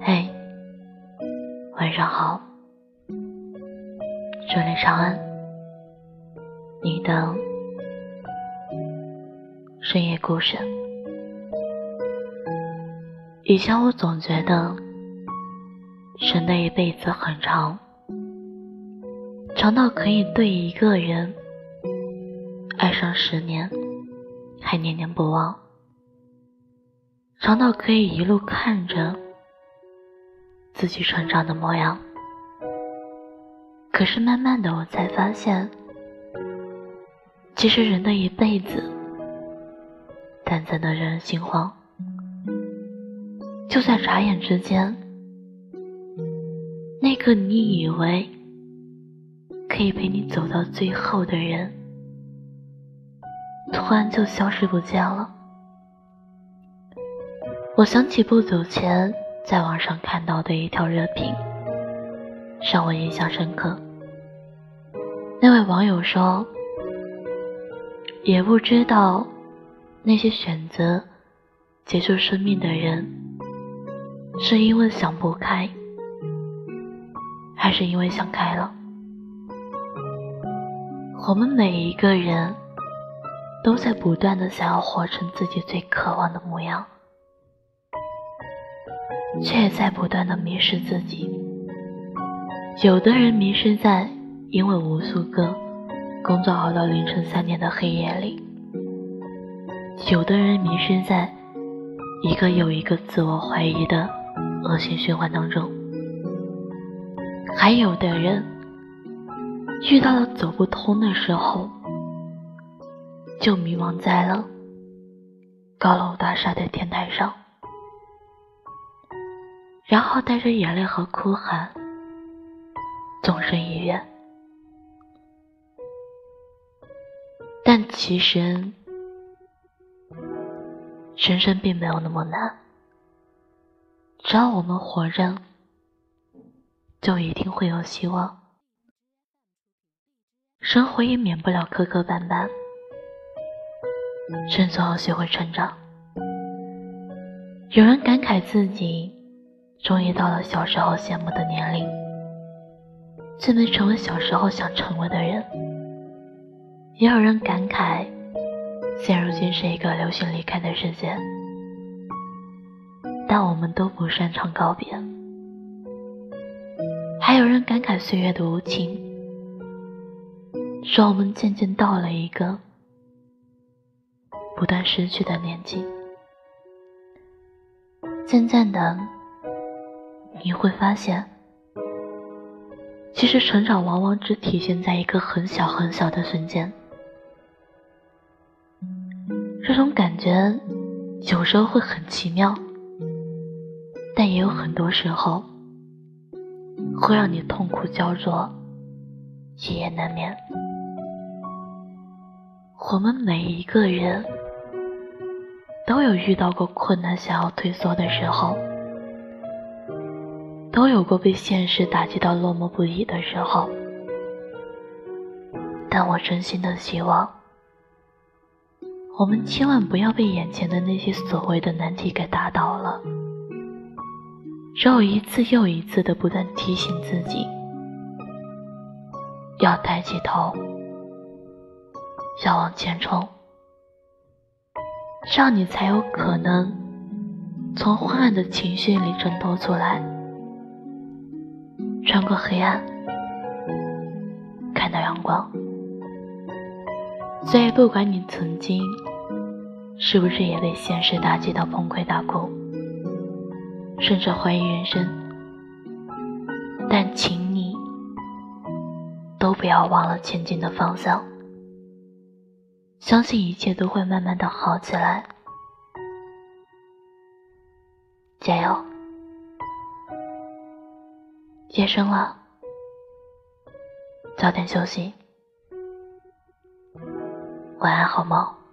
嘿，晚上好，这里长安，你的深夜故事。以前我总觉得，人的一辈子很长，长到可以对一个人爱上十年，还念念不忘。长到可以一路看着自己成长的模样，可是慢慢的我才发现，其实人的一辈子，淡淡的人心慌，就在眨眼之间，那个你以为可以陪你走到最后的人，突然就消失不见了。我想起不久前在网上看到的一条热评，让我印象深刻。那位网友说：“也不知道那些选择结束生命的人，是因为想不开，还是因为想开了。我们每一个人都在不断的想要活成自己最渴望的模样。”却也在不断的迷失自己。有的人迷失在因为无数个工作熬到凌晨三点的黑夜里，有的人迷失在一个又一个自我怀疑的恶性循环当中，还有的人遇到了走不通的时候，就迷茫在了高楼大厦的天台上。然后带着眼泪和哭喊，纵身一跃。但其实，人生并没有那么难。只要我们活着，就一定会有希望。生活也免不了磕磕绊绊，人总要学会成长。有人感慨自己。终于到了小时候羡慕的年龄，却没成为小时候想成为的人。也有人感慨，现如今是一个流行离开的世界。但我们都不擅长告别。还有人感慨岁月的无情，说我们渐渐到了一个不断失去的年纪，渐渐的。你会发现，其实成长往往只体现在一个很小很小的瞬间。这种感觉有时候会很奇妙，但也有很多时候会让你痛苦焦灼，一夜难眠。我们每一个人都有遇到过困难，想要退缩的时候。都有过被现实打击到落寞不已的时候，但我真心的希望，我们千万不要被眼前的那些所谓的难题给打倒了。只有一次又一次的不断提醒自己，要抬起头，要往前冲，这样你才有可能从昏暗的情绪里挣脱出来。穿过黑暗，看到阳光。所以，不管你曾经是不是也被现实打击到崩溃大哭，甚至怀疑人生，但请你都不要忘了前进的方向。相信一切都会慢慢的好起来，加油！夜深了，早点休息，晚安，好梦。